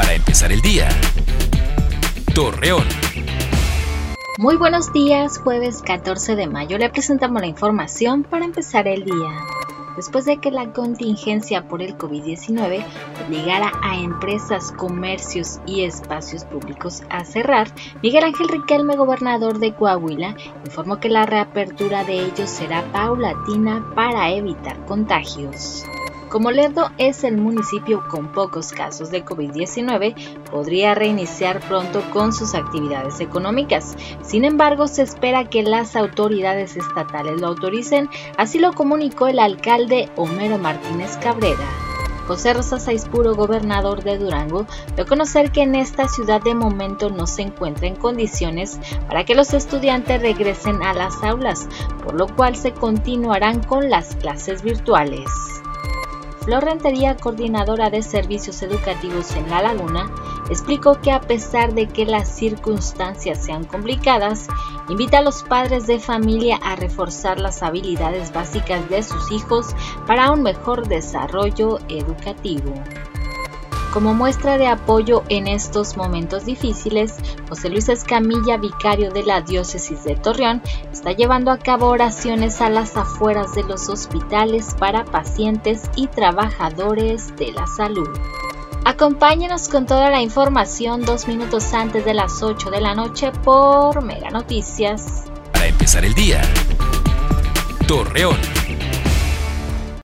para empezar el día. Torreón. Muy buenos días, jueves 14 de mayo le presentamos la información para empezar el día. Después de que la contingencia por el COVID-19 obligara a empresas, comercios y espacios públicos a cerrar, Miguel Ángel Riquelme, gobernador de Coahuila, informó que la reapertura de ellos será paulatina para evitar contagios. Como Lerdo es el municipio con pocos casos de COVID-19, podría reiniciar pronto con sus actividades económicas. Sin embargo, se espera que las autoridades estatales lo autoricen, así lo comunicó el alcalde Homero Martínez Cabrera. José Rosa Saispuro, gobernador de Durango, dio a conocer que en esta ciudad de momento no se encuentra en condiciones para que los estudiantes regresen a las aulas, por lo cual se continuarán con las clases virtuales. Flor Rentería, coordinadora de servicios educativos en La Laguna, explicó que a pesar de que las circunstancias sean complicadas, invita a los padres de familia a reforzar las habilidades básicas de sus hijos para un mejor desarrollo educativo. Como muestra de apoyo en estos momentos difíciles, José Luis Escamilla, vicario de la diócesis de Torreón, está llevando a cabo oraciones a las afueras de los hospitales para pacientes y trabajadores de la salud. Acompáñenos con toda la información dos minutos antes de las 8 de la noche por Mega Noticias. Para empezar el día, Torreón.